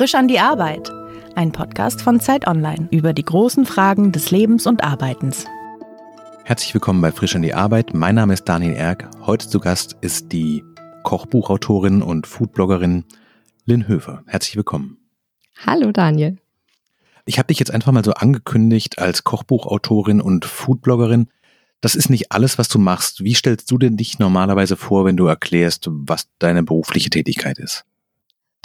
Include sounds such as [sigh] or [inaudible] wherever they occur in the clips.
Frisch an die Arbeit. Ein Podcast von Zeit Online über die großen Fragen des Lebens und Arbeitens. Herzlich willkommen bei Frisch an die Arbeit. Mein Name ist Daniel Erck. Heute zu Gast ist die Kochbuchautorin und Foodbloggerin Lynn Höfer. Herzlich willkommen. Hallo Daniel. Ich habe dich jetzt einfach mal so angekündigt als Kochbuchautorin und Foodbloggerin. Das ist nicht alles, was du machst. Wie stellst du denn dich normalerweise vor, wenn du erklärst, was deine berufliche Tätigkeit ist?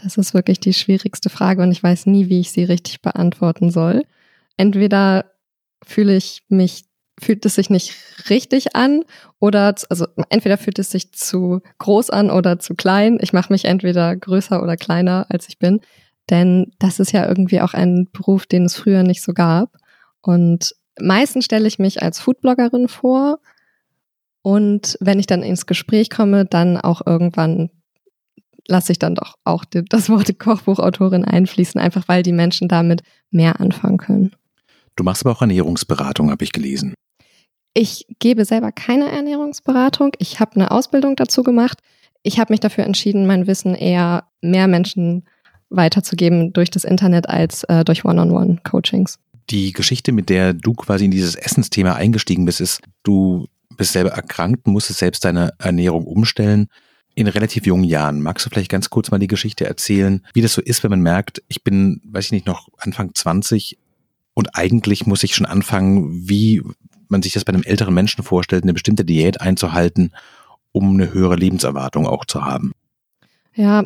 Das ist wirklich die schwierigste Frage und ich weiß nie, wie ich sie richtig beantworten soll. Entweder fühle ich mich, fühlt es sich nicht richtig an oder, also entweder fühlt es sich zu groß an oder zu klein. Ich mache mich entweder größer oder kleiner, als ich bin. Denn das ist ja irgendwie auch ein Beruf, den es früher nicht so gab. Und meistens stelle ich mich als Foodbloggerin vor. Und wenn ich dann ins Gespräch komme, dann auch irgendwann lasse ich dann doch auch das Wort Kochbuchautorin einfließen, einfach weil die Menschen damit mehr anfangen können. Du machst aber auch Ernährungsberatung, habe ich gelesen. Ich gebe selber keine Ernährungsberatung. Ich habe eine Ausbildung dazu gemacht. Ich habe mich dafür entschieden, mein Wissen eher mehr Menschen weiterzugeben durch das Internet als äh, durch One-on-One-Coachings. Die Geschichte, mit der du quasi in dieses Essensthema eingestiegen bist, ist, du bist selber erkrankt, musstest selbst deine Ernährung umstellen in relativ jungen Jahren. Magst du vielleicht ganz kurz mal die Geschichte erzählen, wie das so ist, wenn man merkt, ich bin, weiß ich nicht, noch Anfang 20 und eigentlich muss ich schon anfangen, wie man sich das bei einem älteren Menschen vorstellt, eine bestimmte Diät einzuhalten, um eine höhere Lebenserwartung auch zu haben? Ja,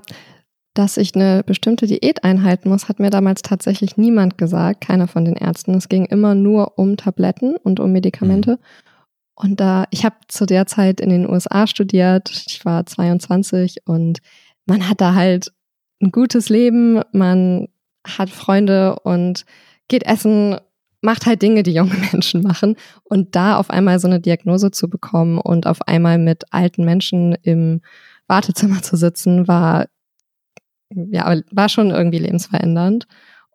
dass ich eine bestimmte Diät einhalten muss, hat mir damals tatsächlich niemand gesagt, keiner von den Ärzten. Es ging immer nur um Tabletten und um Medikamente. Mhm. Und da, ich habe zu der Zeit in den USA studiert, ich war 22 und man hat da halt ein gutes Leben, man hat Freunde und geht essen, macht halt Dinge, die junge [laughs] Menschen machen. Und da auf einmal so eine Diagnose zu bekommen und auf einmal mit alten Menschen im Wartezimmer zu sitzen, war ja, war schon irgendwie lebensverändernd.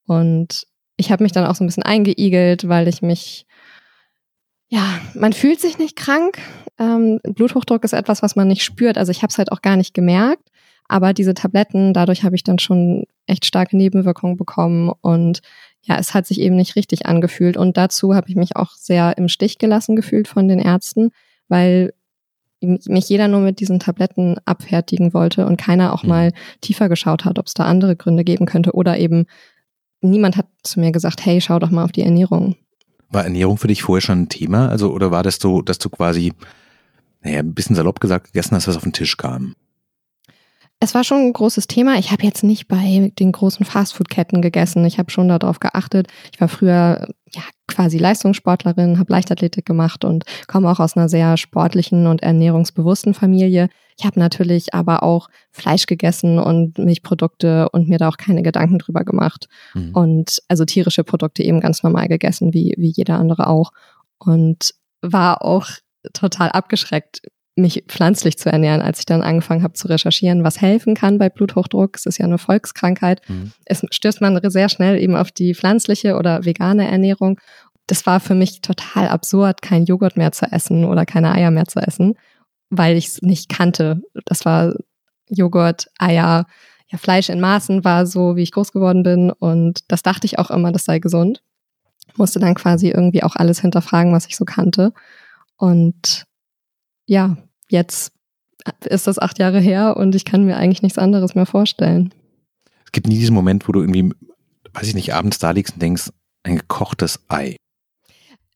Und ich habe mich dann auch so ein bisschen eingeigelt, weil ich mich ja, man fühlt sich nicht krank. Ähm, Bluthochdruck ist etwas, was man nicht spürt. Also ich habe es halt auch gar nicht gemerkt. Aber diese Tabletten, dadurch habe ich dann schon echt starke Nebenwirkungen bekommen und ja, es hat sich eben nicht richtig angefühlt. Und dazu habe ich mich auch sehr im Stich gelassen gefühlt von den Ärzten, weil mich jeder nur mit diesen Tabletten abfertigen wollte und keiner auch mhm. mal tiefer geschaut hat, ob es da andere Gründe geben könnte oder eben niemand hat zu mir gesagt, hey, schau doch mal auf die Ernährung. War Ernährung für dich vorher schon ein Thema? Also, oder war das so, dass du quasi, naja, ein bisschen salopp gesagt, gegessen hast, was auf den Tisch kam? Es war schon ein großes Thema. Ich habe jetzt nicht bei den großen Fastfood-Ketten gegessen. Ich habe schon darauf geachtet. Ich war früher ja, quasi Leistungssportlerin, habe Leichtathletik gemacht und komme auch aus einer sehr sportlichen und ernährungsbewussten Familie. Ich habe natürlich aber auch Fleisch gegessen und Milchprodukte und mir da auch keine Gedanken drüber gemacht. Mhm. Und also tierische Produkte eben ganz normal gegessen, wie, wie jeder andere auch. Und war auch total abgeschreckt, mich pflanzlich zu ernähren, als ich dann angefangen habe zu recherchieren, was helfen kann bei Bluthochdruck. Es ist ja eine Volkskrankheit. Mhm. Es stößt man sehr schnell eben auf die pflanzliche oder vegane Ernährung. Das war für mich total absurd, kein Joghurt mehr zu essen oder keine Eier mehr zu essen, weil ich es nicht kannte. Das war Joghurt, Eier, ja, Fleisch in Maßen war so, wie ich groß geworden bin. Und das dachte ich auch immer, das sei gesund. Musste dann quasi irgendwie auch alles hinterfragen, was ich so kannte. Und ja, jetzt ist das acht Jahre her und ich kann mir eigentlich nichts anderes mehr vorstellen. Es gibt nie diesen Moment, wo du irgendwie, weiß ich nicht, abends da liegst und denkst, ein gekochtes Ei.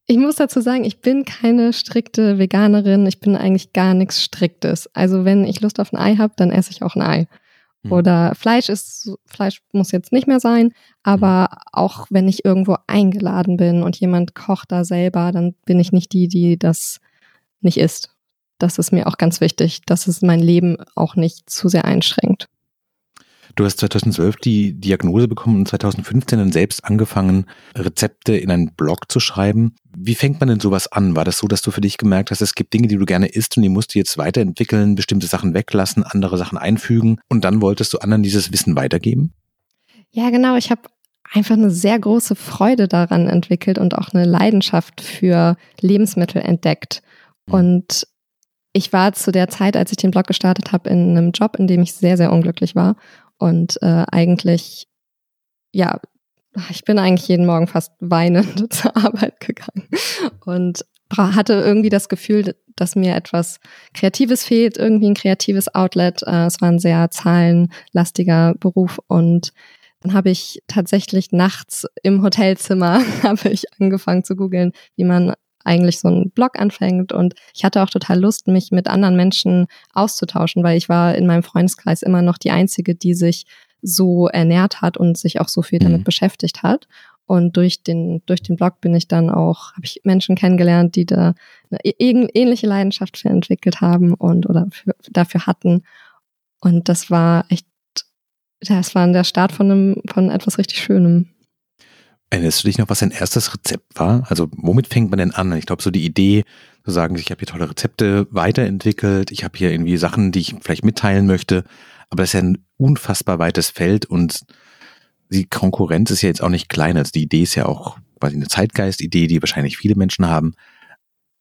Ich muss dazu sagen, ich bin keine strikte Veganerin. Ich bin eigentlich gar nichts Striktes. Also wenn ich Lust auf ein Ei habe, dann esse ich auch ein Ei. Hm. Oder Fleisch ist, Fleisch muss jetzt nicht mehr sein, aber hm. auch wenn ich irgendwo eingeladen bin und jemand kocht da selber, dann bin ich nicht die, die das nicht isst das ist mir auch ganz wichtig, dass es mein Leben auch nicht zu sehr einschränkt. Du hast 2012 die Diagnose bekommen und 2015 dann selbst angefangen, Rezepte in einen Blog zu schreiben. Wie fängt man denn sowas an? War das so, dass du für dich gemerkt hast, es gibt Dinge, die du gerne isst und die musst du jetzt weiterentwickeln, bestimmte Sachen weglassen, andere Sachen einfügen und dann wolltest du anderen dieses Wissen weitergeben? Ja, genau. Ich habe einfach eine sehr große Freude daran entwickelt und auch eine Leidenschaft für Lebensmittel entdeckt. Mhm. Und ich war zu der Zeit, als ich den Blog gestartet habe, in einem Job, in dem ich sehr, sehr unglücklich war und äh, eigentlich ja, ich bin eigentlich jeden Morgen fast weinend [laughs] zur Arbeit gegangen und hatte irgendwie das Gefühl, dass mir etwas Kreatives fehlt, irgendwie ein kreatives Outlet. Äh, es war ein sehr zahlenlastiger Beruf und dann habe ich tatsächlich nachts im Hotelzimmer [laughs] habe ich angefangen zu googeln, wie man eigentlich so einen Blog anfängt und ich hatte auch total Lust, mich mit anderen Menschen auszutauschen, weil ich war in meinem Freundeskreis immer noch die einzige, die sich so ernährt hat und sich auch so viel damit mhm. beschäftigt hat. Und durch den, durch den Blog bin ich dann auch, habe ich Menschen kennengelernt, die da eine ähnliche Leidenschaft für entwickelt haben und oder für, dafür hatten. Und das war echt, das war der Start von einem, von etwas richtig Schönem. Erinnerst du dich noch, was dein erstes Rezept war? Also womit fängt man denn an? Ich glaube, so die Idee zu sagen, ich habe hier tolle Rezepte weiterentwickelt, ich habe hier irgendwie Sachen, die ich vielleicht mitteilen möchte, aber das ist ja ein unfassbar weites Feld und die Konkurrenz ist ja jetzt auch nicht klein. Also die Idee ist ja auch quasi eine Zeitgeist-Idee, die wahrscheinlich viele Menschen haben.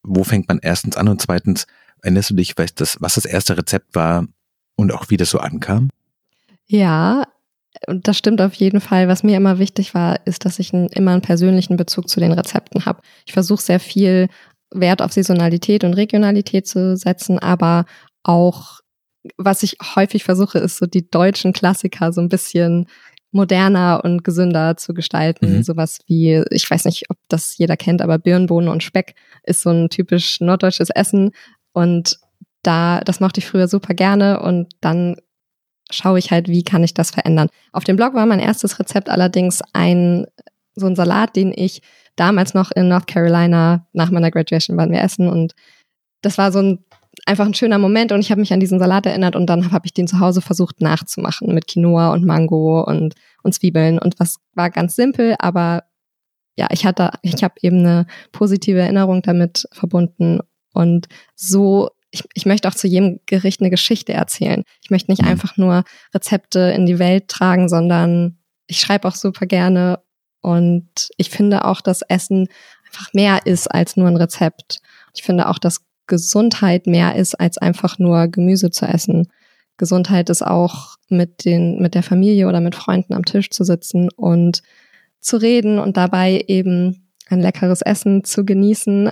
Wo fängt man erstens an und zweitens, erinnerst du dich, weißt das, was das erste Rezept war und auch wie das so ankam? Ja, und das stimmt auf jeden Fall. Was mir immer wichtig war, ist, dass ich einen, immer einen persönlichen Bezug zu den Rezepten habe. Ich versuche sehr viel Wert auf Saisonalität und Regionalität zu setzen, aber auch, was ich häufig versuche, ist so die deutschen Klassiker so ein bisschen moderner und gesünder zu gestalten. Mhm. Sowas wie, ich weiß nicht, ob das jeder kennt, aber Birnenbohnen und Speck ist so ein typisch norddeutsches Essen. Und da, das mochte ich früher super gerne und dann schaue ich halt, wie kann ich das verändern. Auf dem Blog war mein erstes Rezept allerdings ein, so ein Salat, den ich damals noch in North Carolina nach meiner Graduation waren wir essen und das war so ein einfach ein schöner Moment und ich habe mich an diesen Salat erinnert und dann habe ich den zu Hause versucht nachzumachen mit Quinoa und Mango und, und Zwiebeln und was war ganz simpel, aber ja, ich hatte, ich habe eben eine positive Erinnerung damit verbunden und so ich, ich möchte auch zu jedem Gericht eine Geschichte erzählen. Ich möchte nicht mhm. einfach nur Rezepte in die Welt tragen, sondern ich schreibe auch super gerne und ich finde auch, dass Essen einfach mehr ist als nur ein Rezept. Ich finde auch, dass Gesundheit mehr ist, als einfach nur Gemüse zu essen. Gesundheit ist auch mit den, mit der Familie oder mit Freunden am Tisch zu sitzen und zu reden und dabei eben ein leckeres Essen zu genießen.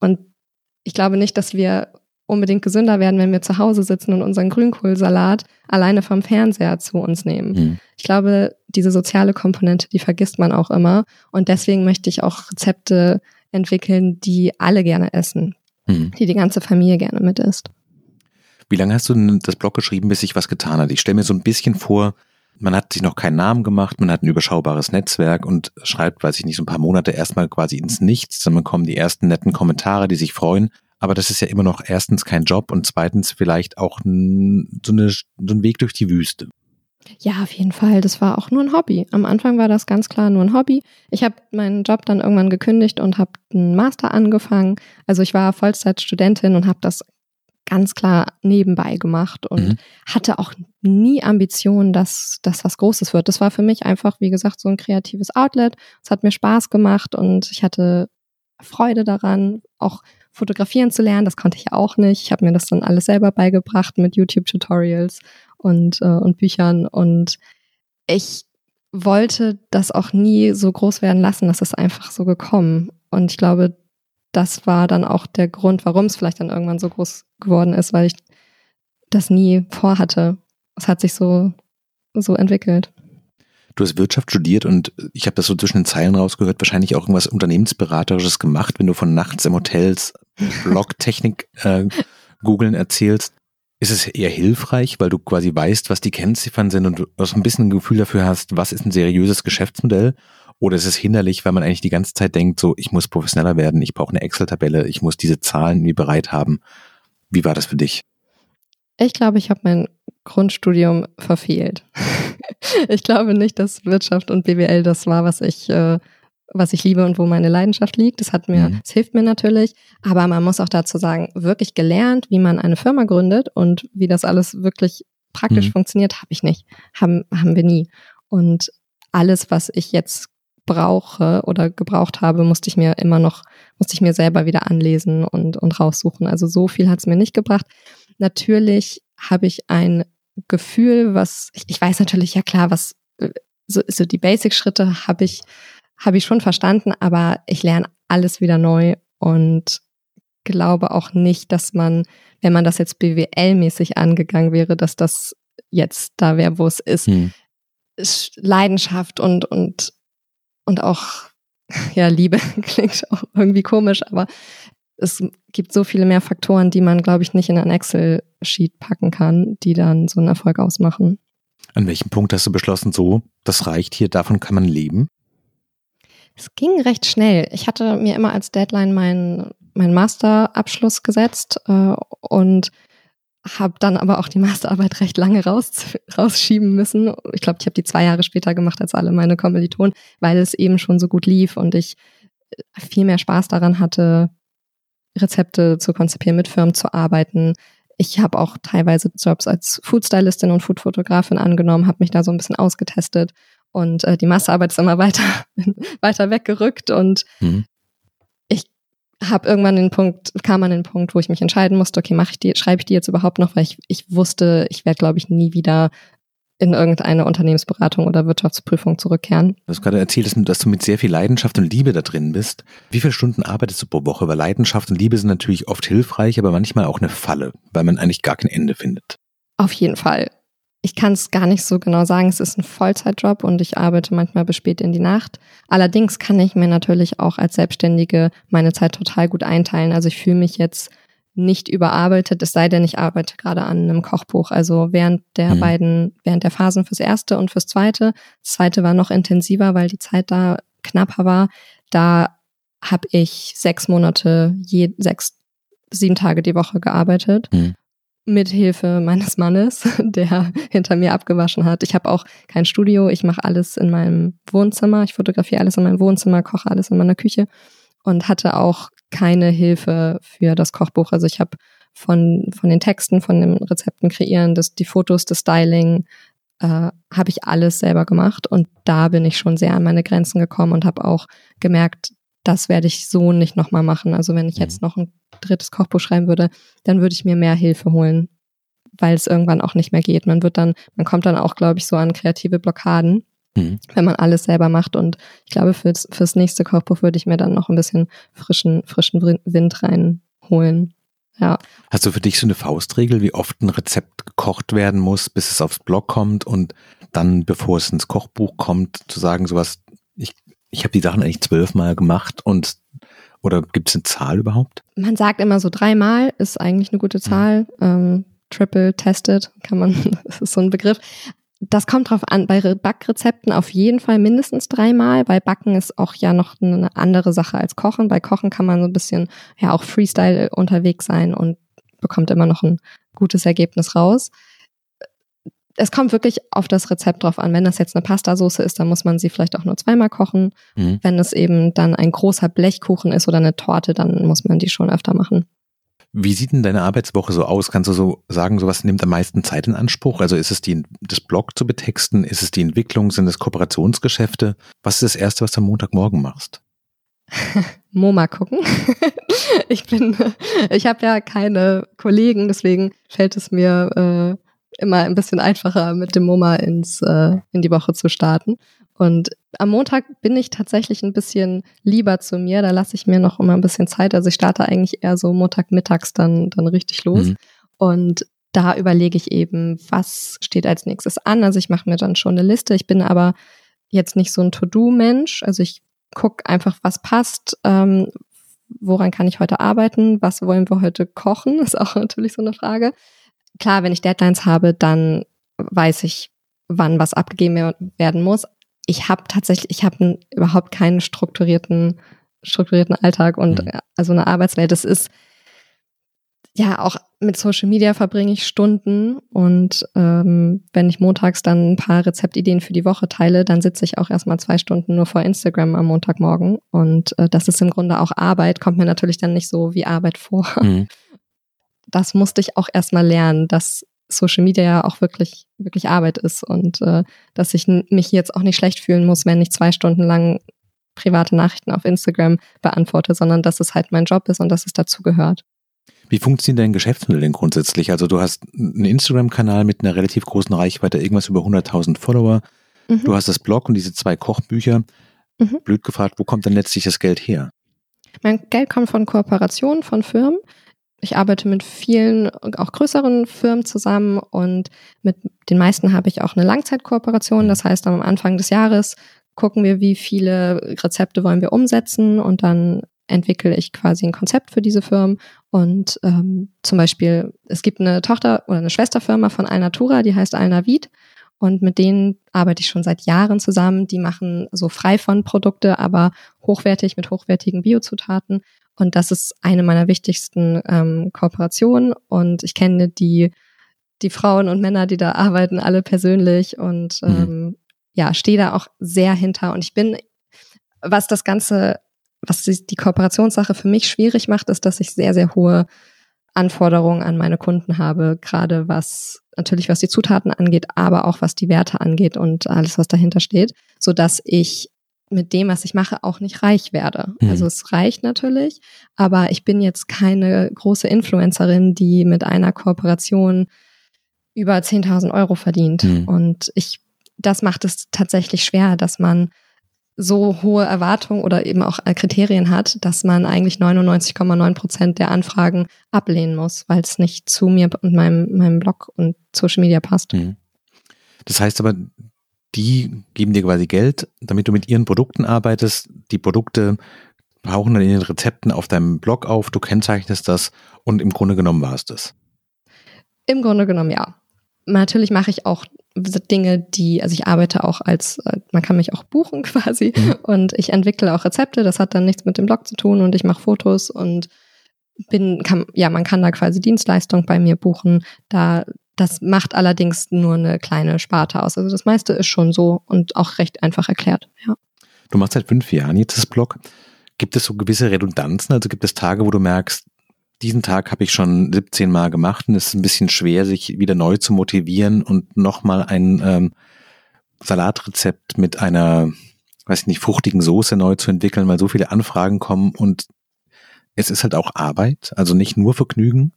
Und ich glaube nicht, dass wir unbedingt gesünder werden, wenn wir zu Hause sitzen und unseren Grünkohlsalat alleine vom Fernseher zu uns nehmen. Mhm. Ich glaube, diese soziale Komponente, die vergisst man auch immer. Und deswegen möchte ich auch Rezepte entwickeln, die alle gerne essen hm. die die ganze Familie gerne mit isst. Wie lange hast du denn das Blog geschrieben, bis sich was getan hat? Ich stelle mir so ein bisschen vor, man hat sich noch keinen Namen gemacht, man hat ein überschaubares Netzwerk und schreibt, weiß ich nicht, so ein paar Monate erstmal quasi ins Nichts, dann kommen die ersten netten Kommentare, die sich freuen. Aber das ist ja immer noch erstens kein Job und zweitens vielleicht auch so, eine, so ein Weg durch die Wüste. Ja, auf jeden Fall. Das war auch nur ein Hobby. Am Anfang war das ganz klar nur ein Hobby. Ich habe meinen Job dann irgendwann gekündigt und habe einen Master angefangen. Also ich war Vollzeitstudentin und habe das ganz klar nebenbei gemacht und mhm. hatte auch nie Ambitionen, dass das was Großes wird. Das war für mich einfach, wie gesagt, so ein kreatives Outlet. Es hat mir Spaß gemacht und ich hatte Freude daran, auch fotografieren zu lernen. Das konnte ich auch nicht. Ich habe mir das dann alles selber beigebracht mit YouTube-Tutorials und, äh, und Büchern. Und ich wollte das auch nie so groß werden lassen. Das ist einfach so gekommen. Und ich glaube, das war dann auch der Grund, warum es vielleicht dann irgendwann so groß geworden ist, weil ich das nie vorhatte. Es hat sich so, so entwickelt. Du hast Wirtschaft studiert und ich habe das so zwischen den Zeilen rausgehört, wahrscheinlich auch irgendwas Unternehmensberaterisches gemacht, wenn du von nachts im Hotels Blogtechnik äh, googeln erzählst. Ist es eher hilfreich, weil du quasi weißt, was die Kennziffern sind und du ein bisschen ein Gefühl dafür hast, was ist ein seriöses Geschäftsmodell? Oder ist es hinderlich, weil man eigentlich die ganze Zeit denkt, so, ich muss professioneller werden, ich brauche eine Excel-Tabelle, ich muss diese Zahlen irgendwie bereit haben. Wie war das für dich? Ich glaube, ich habe mein Grundstudium verfehlt. [laughs] ich glaube nicht, dass Wirtschaft und BWL das war, was ich äh, was ich liebe und wo meine Leidenschaft liegt. Das hat mir, mhm. das hilft mir natürlich. Aber man muss auch dazu sagen, wirklich gelernt, wie man eine Firma gründet und wie das alles wirklich praktisch mhm. funktioniert, habe ich nicht. Haben, haben wir nie. Und alles, was ich jetzt brauche oder gebraucht habe, musste ich mir immer noch, musste ich mir selber wieder anlesen und, und raussuchen. Also so viel hat es mir nicht gebracht. Natürlich habe ich ein Gefühl, was, ich, ich weiß natürlich, ja klar, was so, so die Basic-Schritte habe ich, habe ich schon verstanden, aber ich lerne alles wieder neu und glaube auch nicht, dass man, wenn man das jetzt BWL-mäßig angegangen wäre, dass das jetzt da wäre, wo es ist. Hm. Leidenschaft und, und, und auch, ja, Liebe [laughs] klingt auch irgendwie komisch, aber es gibt so viele mehr Faktoren, die man, glaube ich, nicht in ein Excel-Sheet packen kann, die dann so einen Erfolg ausmachen. An welchem Punkt hast du beschlossen, so, das reicht hier, davon kann man leben? Es ging recht schnell. Ich hatte mir immer als Deadline meinen mein Masterabschluss gesetzt äh, und habe dann aber auch die Masterarbeit recht lange raus, rausschieben müssen. Ich glaube, ich habe die zwei Jahre später gemacht als alle meine Kommilitonen, weil es eben schon so gut lief und ich viel mehr Spaß daran hatte, Rezepte zu konzipieren, mit Firmen zu arbeiten. Ich habe auch teilweise Jobs als Foodstylistin und Foodfotografin angenommen, habe mich da so ein bisschen ausgetestet und äh, die Masterarbeit ist immer [laughs] weiter, weiter weggerückt und mhm. Ich habe irgendwann den Punkt, kam an den Punkt, wo ich mich entscheiden musste, okay, mache ich die, schreibe ich die jetzt überhaupt noch, weil ich, ich wusste, ich werde, glaube ich, nie wieder in irgendeine Unternehmensberatung oder Wirtschaftsprüfung zurückkehren. Du hast gerade erzählt, dass du mit sehr viel Leidenschaft und Liebe da drin bist. Wie viele Stunden arbeitest du pro Woche? Weil Leidenschaft und Liebe sind natürlich oft hilfreich, aber manchmal auch eine Falle, weil man eigentlich gar kein Ende findet. Auf jeden Fall. Ich kann es gar nicht so genau sagen. Es ist ein Vollzeitjob und ich arbeite manchmal bis spät in die Nacht. Allerdings kann ich mir natürlich auch als Selbstständige meine Zeit total gut einteilen. Also ich fühle mich jetzt nicht überarbeitet, es sei denn, ich arbeite gerade an einem Kochbuch. Also während der mhm. beiden, während der Phasen fürs erste und fürs zweite. Das zweite war noch intensiver, weil die Zeit da knapper war. Da habe ich sechs Monate, je, sechs, sieben Tage die Woche gearbeitet. Mhm. Mit Hilfe meines Mannes, [laughs] der hinter mir abgewaschen hat. Ich habe auch kein Studio, ich mache alles in meinem Wohnzimmer, ich fotografiere alles in meinem Wohnzimmer, koche alles in meiner Küche und hatte auch keine Hilfe für das Kochbuch. Also ich habe von, von den Texten, von den Rezepten kreieren, das, die Fotos, das Styling, äh, habe ich alles selber gemacht. Und da bin ich schon sehr an meine Grenzen gekommen und habe auch gemerkt, das werde ich so nicht nochmal machen. Also wenn ich jetzt mhm. noch ein drittes Kochbuch schreiben würde, dann würde ich mir mehr Hilfe holen, weil es irgendwann auch nicht mehr geht. Man wird dann, man kommt dann auch, glaube ich, so an kreative Blockaden mhm. wenn man alles selber macht. Und ich glaube, fürs, fürs nächste Kochbuch würde ich mir dann noch ein bisschen frischen, frischen Wind reinholen. Ja. Hast du für dich so eine Faustregel, wie oft ein Rezept gekocht werden muss, bis es aufs Blog kommt und dann, bevor es ins Kochbuch kommt, zu sagen, sowas, ich, ich habe die Sachen eigentlich zwölfmal gemacht und oder gibt es eine Zahl überhaupt? Man sagt immer so dreimal ist eigentlich eine gute Zahl. Mhm. Ähm, triple tested kann man, [laughs] das ist so ein Begriff das kommt drauf an. Bei Backrezepten auf jeden Fall mindestens dreimal. Bei Backen ist auch ja noch eine andere Sache als Kochen. Bei Kochen kann man so ein bisschen ja auch Freestyle unterwegs sein und bekommt immer noch ein gutes Ergebnis raus. Es kommt wirklich auf das Rezept drauf an. Wenn das jetzt eine Pastasauce ist, dann muss man sie vielleicht auch nur zweimal kochen. Mhm. Wenn es eben dann ein großer Blechkuchen ist oder eine Torte, dann muss man die schon öfter machen. Wie sieht denn deine Arbeitswoche so aus? Kannst du so sagen, sowas nimmt am meisten Zeit in Anspruch? Also ist es die, das Blog zu betexten? Ist es die Entwicklung? Sind es Kooperationsgeschäfte? Was ist das Erste, was du am Montagmorgen machst? [laughs] MoMA gucken. [laughs] ich bin, [laughs] ich habe ja keine Kollegen, deswegen fällt es mir äh, immer ein bisschen einfacher, mit dem MoMA ins, äh, in die Woche zu starten. Und am Montag bin ich tatsächlich ein bisschen lieber zu mir. Da lasse ich mir noch immer ein bisschen Zeit. Also ich starte eigentlich eher so Montagmittags dann, dann richtig los. Mhm. Und da überlege ich eben, was steht als nächstes an. Also ich mache mir dann schon eine Liste. Ich bin aber jetzt nicht so ein To-Do-Mensch. Also ich gucke einfach, was passt. Ähm, woran kann ich heute arbeiten? Was wollen wir heute kochen? [laughs] Ist auch natürlich so eine Frage. Klar, wenn ich Deadlines habe, dann weiß ich, wann was abgegeben werden muss ich habe tatsächlich, ich habe überhaupt keinen strukturierten, strukturierten Alltag und mhm. also eine Arbeitswelt. Das ist ja auch mit Social Media verbringe ich Stunden und ähm, wenn ich montags dann ein paar Rezeptideen für die Woche teile, dann sitze ich auch erstmal zwei Stunden nur vor Instagram am Montagmorgen und äh, das ist im Grunde auch Arbeit, kommt mir natürlich dann nicht so wie Arbeit vor. Mhm. Das musste ich auch erstmal lernen, dass Social Media ja auch wirklich, wirklich Arbeit ist und äh, dass ich mich jetzt auch nicht schlecht fühlen muss, wenn ich zwei Stunden lang private Nachrichten auf Instagram beantworte, sondern dass es halt mein Job ist und dass es dazu gehört. Wie funktioniert dein Geschäftsmodell denn grundsätzlich? Also du hast einen Instagram-Kanal mit einer relativ großen Reichweite, irgendwas über 100.000 Follower. Mhm. Du hast das Blog und diese zwei Kochbücher. Mhm. Blöd gefragt, wo kommt denn letztlich das Geld her? Mein Geld kommt von Kooperationen von Firmen. Ich arbeite mit vielen, auch größeren Firmen zusammen und mit den meisten habe ich auch eine Langzeitkooperation. Das heißt, am Anfang des Jahres gucken wir, wie viele Rezepte wollen wir umsetzen und dann entwickle ich quasi ein Konzept für diese Firmen. Und ähm, zum Beispiel, es gibt eine Tochter oder eine Schwesterfirma von Alnatura, die heißt Alnavid. Und mit denen arbeite ich schon seit Jahren zusammen. Die machen so frei von Produkte, aber hochwertig mit hochwertigen Biozutaten. Und das ist eine meiner wichtigsten ähm, Kooperationen. Und ich kenne die, die Frauen und Männer, die da arbeiten, alle persönlich und mhm. ähm, ja, stehe da auch sehr hinter. Und ich bin, was das Ganze, was die Kooperationssache für mich schwierig macht, ist, dass ich sehr, sehr hohe Anforderungen an meine Kunden habe, gerade was natürlich was die Zutaten angeht, aber auch was die Werte angeht und alles, was dahinter steht, so dass ich mit dem, was ich mache, auch nicht reich werde. Mhm. Also es reicht natürlich, aber ich bin jetzt keine große Influencerin, die mit einer Kooperation über 10.000 Euro verdient. Mhm. Und ich, das macht es tatsächlich schwer, dass man so hohe Erwartungen oder eben auch Kriterien hat, dass man eigentlich 99,9 Prozent der Anfragen ablehnen muss, weil es nicht zu mir und meinem, meinem Blog und Social Media passt. Mhm. Das heißt aber, die geben dir quasi Geld, damit du mit ihren Produkten arbeitest. Die Produkte tauchen dann in den Rezepten auf deinem Blog auf, du kennzeichnest das und im Grunde genommen war es das. Im Grunde genommen ja. Natürlich mache ich auch Dinge, die, also ich arbeite auch als, äh, man kann mich auch buchen [laughs] quasi mhm. und ich entwickle auch Rezepte, das hat dann nichts mit dem Blog zu tun und ich mache Fotos und bin, kann, ja, man kann da quasi Dienstleistung bei mir buchen. Da, das macht allerdings nur eine kleine Sparte aus. Also das meiste ist schon so und auch recht einfach erklärt, ja. Du machst seit fünf Jahren jetzt das Blog. Gibt es so gewisse Redundanzen? Also gibt es Tage, wo du merkst, diesen Tag habe ich schon 17 Mal gemacht und es ist ein bisschen schwer, sich wieder neu zu motivieren und nochmal ein ähm, Salatrezept mit einer, weiß ich nicht, fruchtigen Soße neu zu entwickeln, weil so viele Anfragen kommen und es ist halt auch Arbeit, also nicht nur Vergnügen.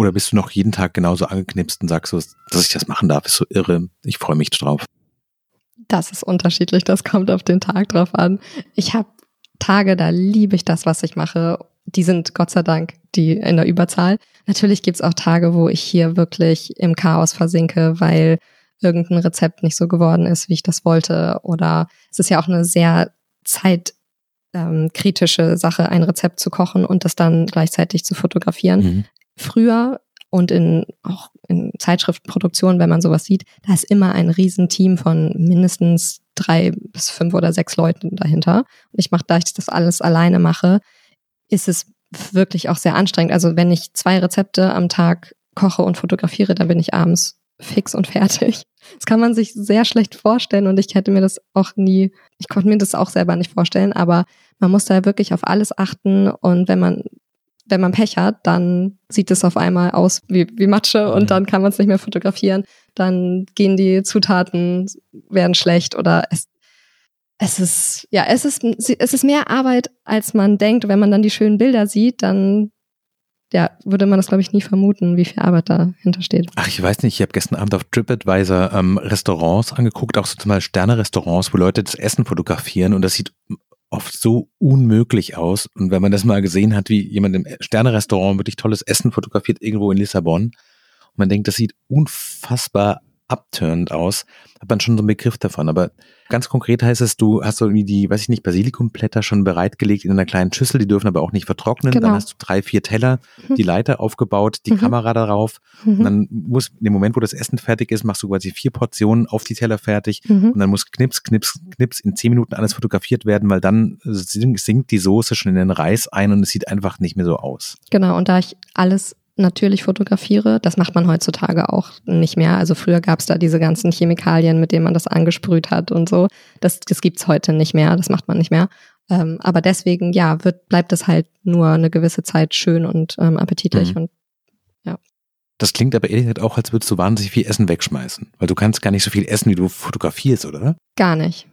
Oder bist du noch jeden Tag genauso angeknipst und sagst so, dass ich das machen darf, ist so irre. Ich freue mich drauf. Das ist unterschiedlich, das kommt auf den Tag drauf an. Ich habe Tage, da liebe ich das, was ich mache die sind Gott sei Dank die in der Überzahl. Natürlich gibt's auch Tage, wo ich hier wirklich im Chaos versinke, weil irgendein Rezept nicht so geworden ist, wie ich das wollte. Oder es ist ja auch eine sehr zeitkritische ähm, Sache, ein Rezept zu kochen und das dann gleichzeitig zu fotografieren. Mhm. Früher und in auch in Zeitschriftenproduktionen, wenn man sowas sieht, da ist immer ein Riesenteam von mindestens drei bis fünf oder sechs Leuten dahinter. Und ich mache, da ich das alles alleine mache, ist es wirklich auch sehr anstrengend. Also wenn ich zwei Rezepte am Tag koche und fotografiere, dann bin ich abends fix und fertig. Das kann man sich sehr schlecht vorstellen und ich hätte mir das auch nie, ich konnte mir das auch selber nicht vorstellen, aber man muss da wirklich auf alles achten und wenn man wenn man Pech hat, dann sieht es auf einmal aus wie, wie Matsche und mhm. dann kann man es nicht mehr fotografieren. Dann gehen die Zutaten, werden schlecht oder es, es ist, ja, es ist, es ist mehr Arbeit, als man denkt. Wenn man dann die schönen Bilder sieht, dann ja, würde man das, glaube ich, nie vermuten, wie viel Arbeit dahinter steht. Ach, ich weiß nicht, ich habe gestern Abend auf TripAdvisor ähm, Restaurants angeguckt, auch so zum Beispiel Sterne-Restaurants, wo Leute das Essen fotografieren und das sieht oft so unmöglich aus. Und wenn man das mal gesehen hat, wie jemand im Sterne-Restaurant wirklich tolles Essen fotografiert, irgendwo in Lissabon, und man denkt, das sieht unfassbar abturned aus, hat man schon so einen Begriff davon. Aber ganz konkret heißt es, du hast so irgendwie die, weiß ich nicht, Basilikumblätter schon bereitgelegt in einer kleinen Schüssel, die dürfen aber auch nicht vertrocknen. Genau. Dann hast du drei, vier Teller, mhm. die Leiter aufgebaut, die mhm. Kamera darauf. Mhm. Und dann muss, in dem Moment, wo das Essen fertig ist, machst du quasi vier Portionen auf die Teller fertig. Mhm. Und dann muss knips, knips, knips in zehn Minuten alles fotografiert werden, weil dann sinkt die Soße schon in den Reis ein und es sieht einfach nicht mehr so aus. Genau. Und da ich alles natürlich fotografiere. Das macht man heutzutage auch nicht mehr. Also früher gab es da diese ganzen Chemikalien, mit denen man das angesprüht hat und so. Das, das gibt's heute nicht mehr, das macht man nicht mehr. Ähm, aber deswegen, ja, wird, bleibt es halt nur eine gewisse Zeit schön und ähm, appetitlich mhm. und ja. Das klingt aber ehrlich gesagt auch, als würdest du wahnsinnig viel Essen wegschmeißen. Weil du kannst gar nicht so viel essen, wie du fotografierst, oder? Gar nicht.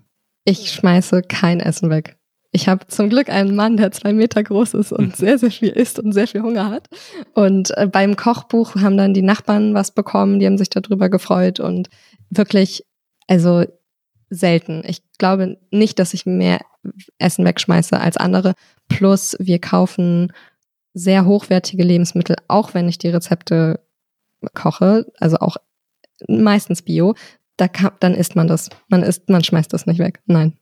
Ich schmeiße kein Essen weg. Ich habe zum Glück einen Mann, der zwei Meter groß ist und sehr, sehr viel isst und sehr viel Hunger hat. Und äh, beim Kochbuch haben dann die Nachbarn was bekommen, die haben sich darüber gefreut und wirklich, also selten. Ich glaube nicht, dass ich mehr Essen wegschmeiße als andere. Plus wir kaufen sehr hochwertige Lebensmittel, auch wenn ich die Rezepte koche, also auch meistens Bio, da kann, dann isst man das. Man isst, man schmeißt das nicht weg. Nein.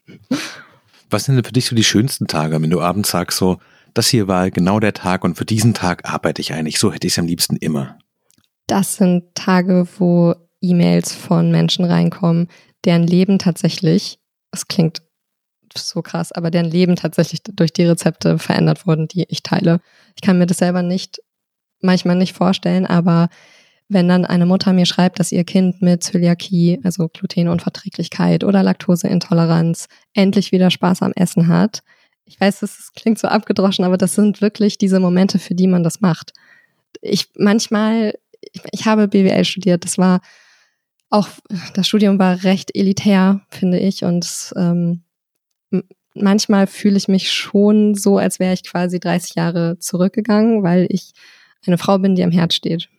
Was sind denn für dich so die schönsten Tage, wenn du abends sagst, so, das hier war genau der Tag und für diesen Tag arbeite ich eigentlich, so hätte ich es am liebsten immer? Das sind Tage, wo E-Mails von Menschen reinkommen, deren Leben tatsächlich, es klingt so krass, aber deren Leben tatsächlich durch die Rezepte verändert wurden, die ich teile. Ich kann mir das selber nicht, manchmal nicht vorstellen, aber wenn dann eine Mutter mir schreibt, dass ihr Kind mit Zöliakie, also Glutenunverträglichkeit oder Laktoseintoleranz endlich wieder Spaß am Essen hat. Ich weiß, das klingt so abgedroschen, aber das sind wirklich diese Momente, für die man das macht. Ich manchmal, ich, ich habe BWL studiert, das war auch, das Studium war recht elitär, finde ich, und ähm, manchmal fühle ich mich schon so, als wäre ich quasi 30 Jahre zurückgegangen, weil ich eine Frau bin, die am Herz steht.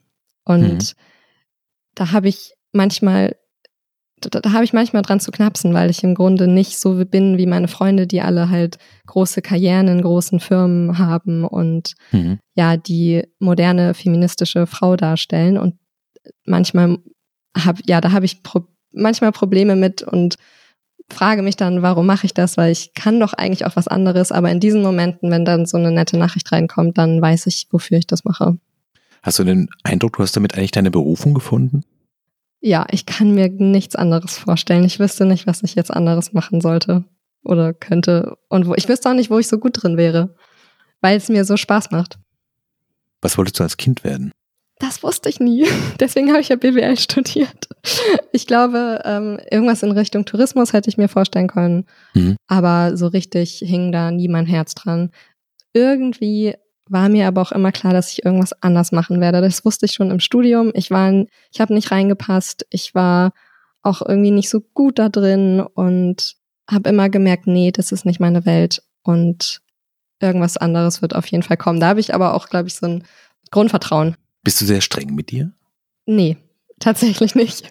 Und mhm. da habe ich manchmal, da, da habe ich manchmal dran zu knapsen, weil ich im Grunde nicht so bin wie meine Freunde, die alle halt große Karrieren in großen Firmen haben und mhm. ja, die moderne feministische Frau darstellen. Und manchmal habe, ja, da habe ich pro, manchmal Probleme mit und frage mich dann, warum mache ich das? Weil ich kann doch eigentlich auch was anderes, aber in diesen Momenten, wenn dann so eine nette Nachricht reinkommt, dann weiß ich, wofür ich das mache. Hast du den Eindruck, du hast damit eigentlich deine Berufung gefunden? Ja, ich kann mir nichts anderes vorstellen. Ich wüsste nicht, was ich jetzt anderes machen sollte oder könnte. Und wo, ich wüsste auch nicht, wo ich so gut drin wäre, weil es mir so Spaß macht. Was wolltest du als Kind werden? Das wusste ich nie. [laughs] Deswegen habe ich ja BWL studiert. Ich glaube, ähm, irgendwas in Richtung Tourismus hätte ich mir vorstellen können. Mhm. Aber so richtig hing da nie mein Herz dran. Irgendwie war mir aber auch immer klar, dass ich irgendwas anders machen werde. Das wusste ich schon im Studium. Ich war, ich habe nicht reingepasst. Ich war auch irgendwie nicht so gut da drin und habe immer gemerkt, nee, das ist nicht meine Welt und irgendwas anderes wird auf jeden Fall kommen. Da habe ich aber auch, glaube ich, so ein Grundvertrauen. Bist du sehr streng mit dir? Nee, tatsächlich nicht.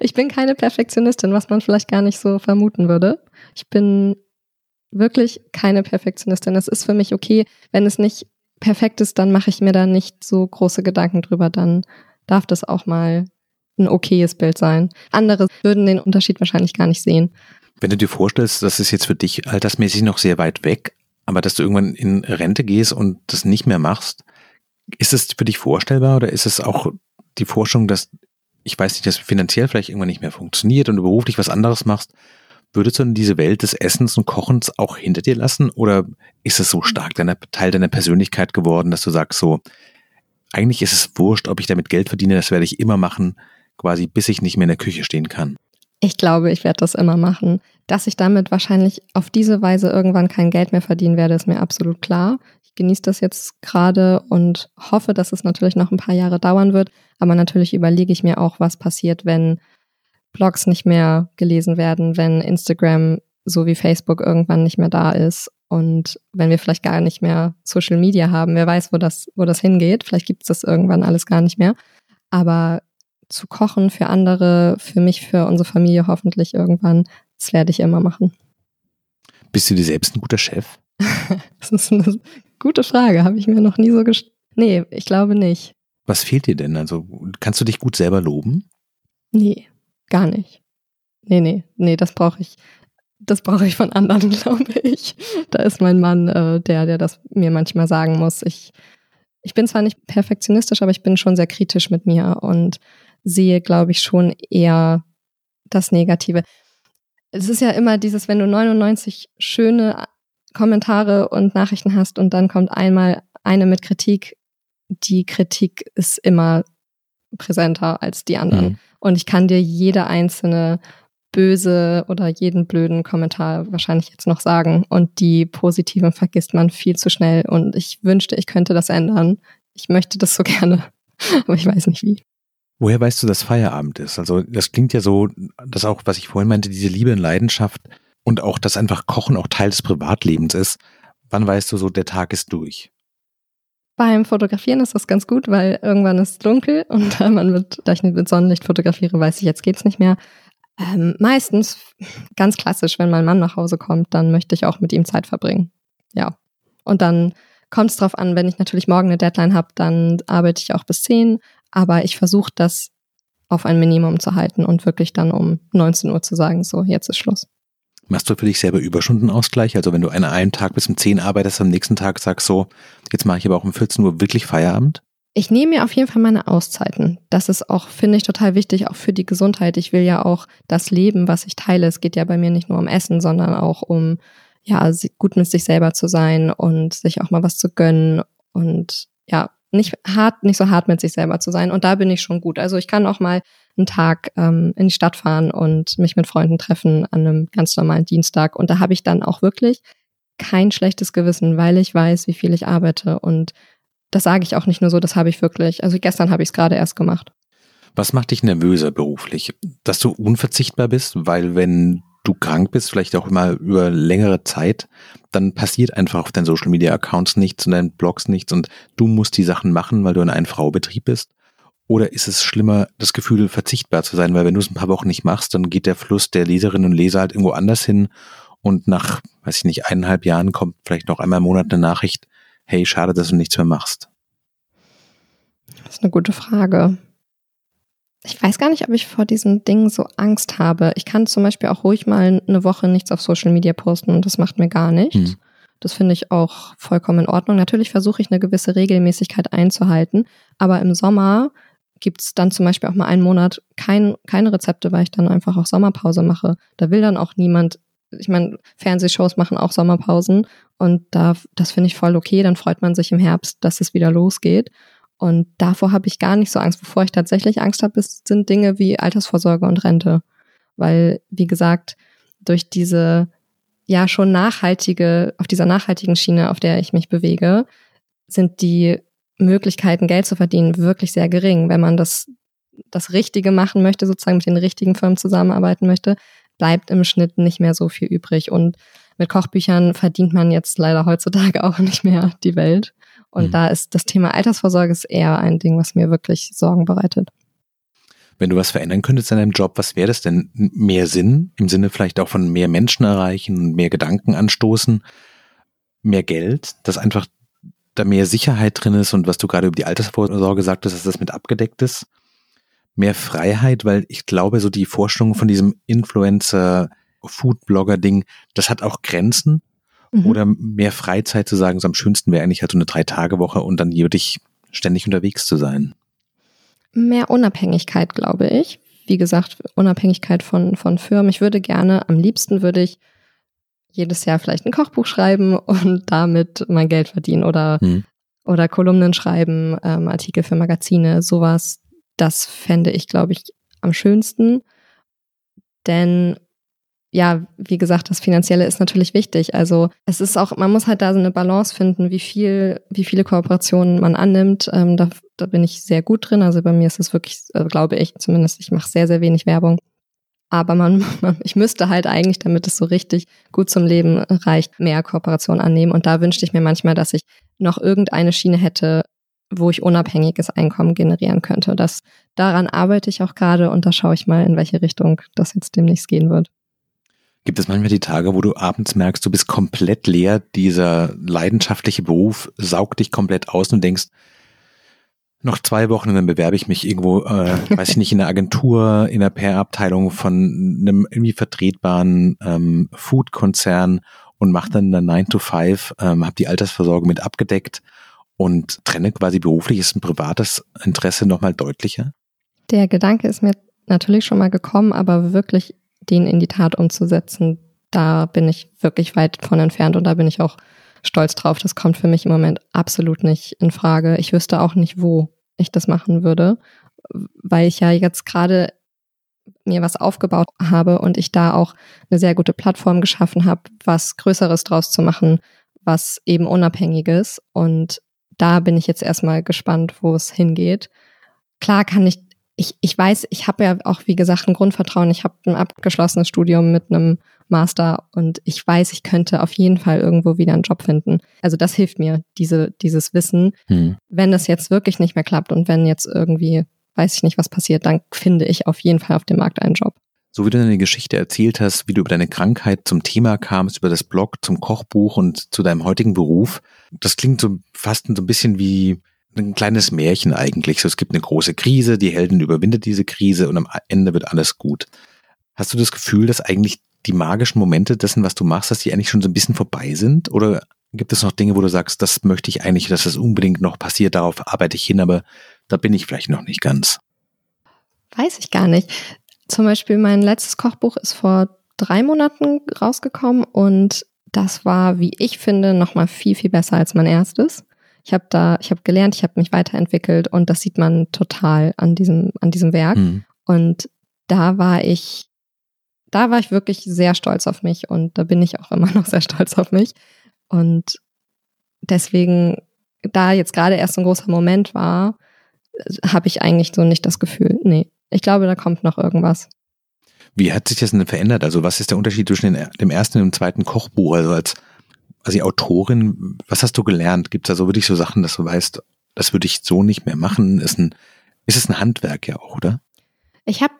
Ich bin keine Perfektionistin, was man vielleicht gar nicht so vermuten würde. Ich bin wirklich keine Perfektionistin. Es ist für mich okay, wenn es nicht perfekt ist, dann mache ich mir da nicht so große Gedanken drüber. Dann darf das auch mal ein okayes Bild sein. Andere würden den Unterschied wahrscheinlich gar nicht sehen. Wenn du dir vorstellst, das ist jetzt für dich altersmäßig noch sehr weit weg, aber dass du irgendwann in Rente gehst und das nicht mehr machst, ist es für dich vorstellbar oder ist es auch die Forschung, dass, ich weiß nicht, dass finanziell vielleicht irgendwann nicht mehr funktioniert und du beruflich was anderes machst Würdest du denn diese Welt des Essens und Kochens auch hinter dir lassen? Oder ist es so stark deiner, Teil deiner Persönlichkeit geworden, dass du sagst so, eigentlich ist es wurscht, ob ich damit Geld verdiene, das werde ich immer machen, quasi bis ich nicht mehr in der Küche stehen kann? Ich glaube, ich werde das immer machen. Dass ich damit wahrscheinlich auf diese Weise irgendwann kein Geld mehr verdienen werde, ist mir absolut klar. Ich genieße das jetzt gerade und hoffe, dass es natürlich noch ein paar Jahre dauern wird. Aber natürlich überlege ich mir auch, was passiert, wenn Blogs nicht mehr gelesen werden, wenn Instagram so wie Facebook irgendwann nicht mehr da ist und wenn wir vielleicht gar nicht mehr Social Media haben, wer weiß, wo das, wo das hingeht. Vielleicht gibt es das irgendwann alles gar nicht mehr. Aber zu kochen für andere, für mich, für unsere Familie hoffentlich irgendwann, das werde ich immer machen. Bist du dir selbst ein guter Chef? [laughs] das ist eine gute Frage, habe ich mir noch nie so gest Nee, ich glaube nicht. Was fehlt dir denn? Also kannst du dich gut selber loben? Nee, Gar nicht. Nee, nee, nee, das brauche ich. Das brauche ich von anderen, [laughs] glaube ich. Da ist mein Mann äh, der, der das mir manchmal sagen muss. Ich, ich bin zwar nicht perfektionistisch, aber ich bin schon sehr kritisch mit mir und sehe, glaube ich, schon eher das Negative. Es ist ja immer dieses, wenn du 99 schöne Kommentare und Nachrichten hast und dann kommt einmal eine mit Kritik, die Kritik ist immer präsenter als die anderen. Mhm. Und ich kann dir jede einzelne böse oder jeden blöden Kommentar wahrscheinlich jetzt noch sagen. Und die positiven vergisst man viel zu schnell. Und ich wünschte, ich könnte das ändern. Ich möchte das so [laughs] gerne, aber ich weiß nicht wie. Woher weißt du, dass Feierabend ist? Also das klingt ja so, dass auch, was ich vorhin meinte, diese Liebe und Leidenschaft und auch, dass einfach Kochen auch Teil des Privatlebens ist. Wann weißt du so, der Tag ist durch? Beim Fotografieren ist das ganz gut, weil irgendwann ist es dunkel [laughs] und da man mit, da ich mit Sonnenlicht fotografiere, weiß ich, jetzt geht's nicht mehr. Ähm, meistens, ganz klassisch, wenn mein Mann nach Hause kommt, dann möchte ich auch mit ihm Zeit verbringen. Ja. Und dann kommt es drauf an, wenn ich natürlich morgen eine Deadline habe, dann arbeite ich auch bis 10. Aber ich versuche das auf ein Minimum zu halten und wirklich dann um 19 Uhr zu sagen, so, jetzt ist Schluss. Machst du für dich selber Überstundenausgleich? Also wenn du an einem Tag bis um 10 arbeitest, am nächsten Tag sagst so, jetzt mache ich aber auch um 14 Uhr wirklich Feierabend? Ich nehme mir auf jeden Fall meine Auszeiten. Das ist auch, finde ich, total wichtig, auch für die Gesundheit. Ich will ja auch das Leben, was ich teile. Es geht ja bei mir nicht nur um Essen, sondern auch um, ja, gut mit sich selber zu sein und sich auch mal was zu gönnen und ja, nicht hart, nicht so hart mit sich selber zu sein. Und da bin ich schon gut. Also ich kann auch mal einen Tag ähm, in die Stadt fahren und mich mit Freunden treffen an einem ganz normalen Dienstag. Und da habe ich dann auch wirklich kein schlechtes Gewissen, weil ich weiß, wie viel ich arbeite und das sage ich auch nicht nur so, das habe ich wirklich. Also gestern habe ich es gerade erst gemacht. Was macht dich nervöser beruflich? Dass du unverzichtbar bist, weil wenn du krank bist, vielleicht auch immer über längere Zeit, dann passiert einfach auf deinen Social Media Accounts nichts und deinen Blogs nichts und du musst die Sachen machen, weil du in einem Fraubetrieb bist. Oder ist es schlimmer, das Gefühl, verzichtbar zu sein? Weil wenn du es ein paar Wochen nicht machst, dann geht der Fluss der Leserinnen und Leser halt irgendwo anders hin. Und nach, weiß ich nicht, eineinhalb Jahren kommt vielleicht noch einmal im Monat eine Nachricht, hey, schade, dass du nichts mehr machst? Das ist eine gute Frage. Ich weiß gar nicht, ob ich vor diesen Dingen so Angst habe. Ich kann zum Beispiel auch ruhig mal eine Woche nichts auf Social Media posten und das macht mir gar nichts. Hm. Das finde ich auch vollkommen in Ordnung. Natürlich versuche ich eine gewisse Regelmäßigkeit einzuhalten, aber im Sommer gibt es dann zum Beispiel auch mal einen Monat kein, keine Rezepte, weil ich dann einfach auch Sommerpause mache. Da will dann auch niemand ich meine, Fernsehshows machen auch Sommerpausen und da, das finde ich voll okay. Dann freut man sich im Herbst, dass es wieder losgeht. Und davor habe ich gar nicht so Angst. Bevor ich tatsächlich Angst habe, sind Dinge wie Altersvorsorge und Rente. Weil, wie gesagt, durch diese ja schon nachhaltige, auf dieser nachhaltigen Schiene, auf der ich mich bewege, sind die Möglichkeiten, Geld zu verdienen, wirklich sehr gering. Wenn man das, das Richtige machen möchte, sozusagen mit den richtigen Firmen zusammenarbeiten möchte, bleibt im Schnitt nicht mehr so viel übrig. Und mit Kochbüchern verdient man jetzt leider heutzutage [laughs] auch nicht mehr die Welt. Und mhm. da ist das Thema Altersvorsorge ist eher ein Ding, was mir wirklich Sorgen bereitet. Wenn du was verändern könntest in deinem Job, was wäre das denn? Mehr Sinn? Im Sinne vielleicht auch von mehr Menschen erreichen, mehr Gedanken anstoßen, mehr Geld, dass einfach da mehr Sicherheit drin ist und was du gerade über die Altersvorsorge sagtest, dass das mit abgedeckt ist? Mehr Freiheit, weil ich glaube, so die Vorstellung von diesem Influencer, Food-Blogger-Ding, das hat auch Grenzen. Mhm. Oder mehr Freizeit zu sagen, so am schönsten wäre eigentlich halt so eine Drei-Tage-Woche und dann wirklich ständig unterwegs zu sein. Mehr Unabhängigkeit, glaube ich. Wie gesagt, Unabhängigkeit von, von Firmen. Ich würde gerne, am liebsten würde ich jedes Jahr vielleicht ein Kochbuch schreiben und damit mein Geld verdienen oder, hm. oder Kolumnen schreiben, ähm, Artikel für Magazine, sowas. Das fände ich, glaube ich, am schönsten. Denn ja, wie gesagt, das Finanzielle ist natürlich wichtig. Also es ist auch, man muss halt da so eine Balance finden, wie viel, wie viele Kooperationen man annimmt. Ähm, da, da bin ich sehr gut drin. Also bei mir ist es wirklich, also glaube ich zumindest, ich mache sehr, sehr wenig Werbung. Aber man, [laughs] man, ich müsste halt eigentlich, damit es so richtig gut zum Leben reicht, mehr Kooperation annehmen. Und da wünschte ich mir manchmal, dass ich noch irgendeine Schiene hätte, wo ich unabhängiges Einkommen generieren könnte. Das, daran arbeite ich auch gerade und da schaue ich mal, in welche Richtung das jetzt demnächst gehen wird. Gibt es manchmal die Tage, wo du abends merkst, du bist komplett leer, dieser leidenschaftliche Beruf saugt dich komplett aus und denkst, noch zwei Wochen und dann bewerbe ich mich irgendwo, äh, weiß ich nicht, in einer Agentur, in der PR-Abteilung von einem irgendwie vertretbaren ähm, Food-Konzern und mache dann eine 9 to 5, ähm, habe die Altersversorgung mit abgedeckt und trenne quasi berufliches und privates Interesse nochmal deutlicher? Der Gedanke ist mir natürlich schon mal gekommen, aber wirklich den in die Tat umzusetzen, da bin ich wirklich weit von entfernt und da bin ich auch stolz drauf. Das kommt für mich im Moment absolut nicht in Frage. Ich wüsste auch nicht, wo ich das machen würde, weil ich ja jetzt gerade mir was aufgebaut habe und ich da auch eine sehr gute Plattform geschaffen habe, was Größeres draus zu machen, was eben unabhängiges. Und da bin ich jetzt erstmal gespannt, wo es hingeht. Klar kann ich, ich, ich weiß, ich habe ja auch, wie gesagt, ein Grundvertrauen. Ich habe ein abgeschlossenes Studium mit einem Master und ich weiß, ich könnte auf jeden Fall irgendwo wieder einen Job finden. Also das hilft mir, diese, dieses Wissen. Hm. Wenn es jetzt wirklich nicht mehr klappt und wenn jetzt irgendwie, weiß ich nicht, was passiert, dann finde ich auf jeden Fall auf dem Markt einen Job. So wie du deine Geschichte erzählt hast, wie du über deine Krankheit zum Thema kamst, über das Blog, zum Kochbuch und zu deinem heutigen Beruf, das klingt so fast so ein bisschen wie ein kleines Märchen eigentlich. So, es gibt eine große Krise, die Helden überwindet diese Krise und am Ende wird alles gut. Hast du das Gefühl, dass eigentlich die magischen Momente dessen, was du machst, dass die eigentlich schon so ein bisschen vorbei sind? Oder gibt es noch Dinge, wo du sagst, das möchte ich eigentlich, dass das unbedingt noch passiert, darauf arbeite ich hin, aber da bin ich vielleicht noch nicht ganz? Weiß ich gar nicht. Zum Beispiel mein letztes Kochbuch ist vor drei Monaten rausgekommen und das war, wie ich finde, nochmal viel, viel besser als mein erstes. Ich habe da, ich habe gelernt, ich habe mich weiterentwickelt und das sieht man total an diesem, an diesem Werk. Mhm. Und da war ich, da war ich wirklich sehr stolz auf mich und da bin ich auch immer [laughs] noch sehr stolz auf mich. Und deswegen, da jetzt gerade erst ein großer Moment war, habe ich eigentlich so nicht das Gefühl, nee, ich glaube, da kommt noch irgendwas. Wie hat sich das denn verändert? Also was ist der Unterschied zwischen dem ersten und dem zweiten Kochbuch? Also als also die Autorin, was hast du gelernt? Gibt es da so wirklich so Sachen, dass du weißt, das würde ich so nicht mehr machen? Ist, ein, ist es ein Handwerk ja auch, oder? Ich habe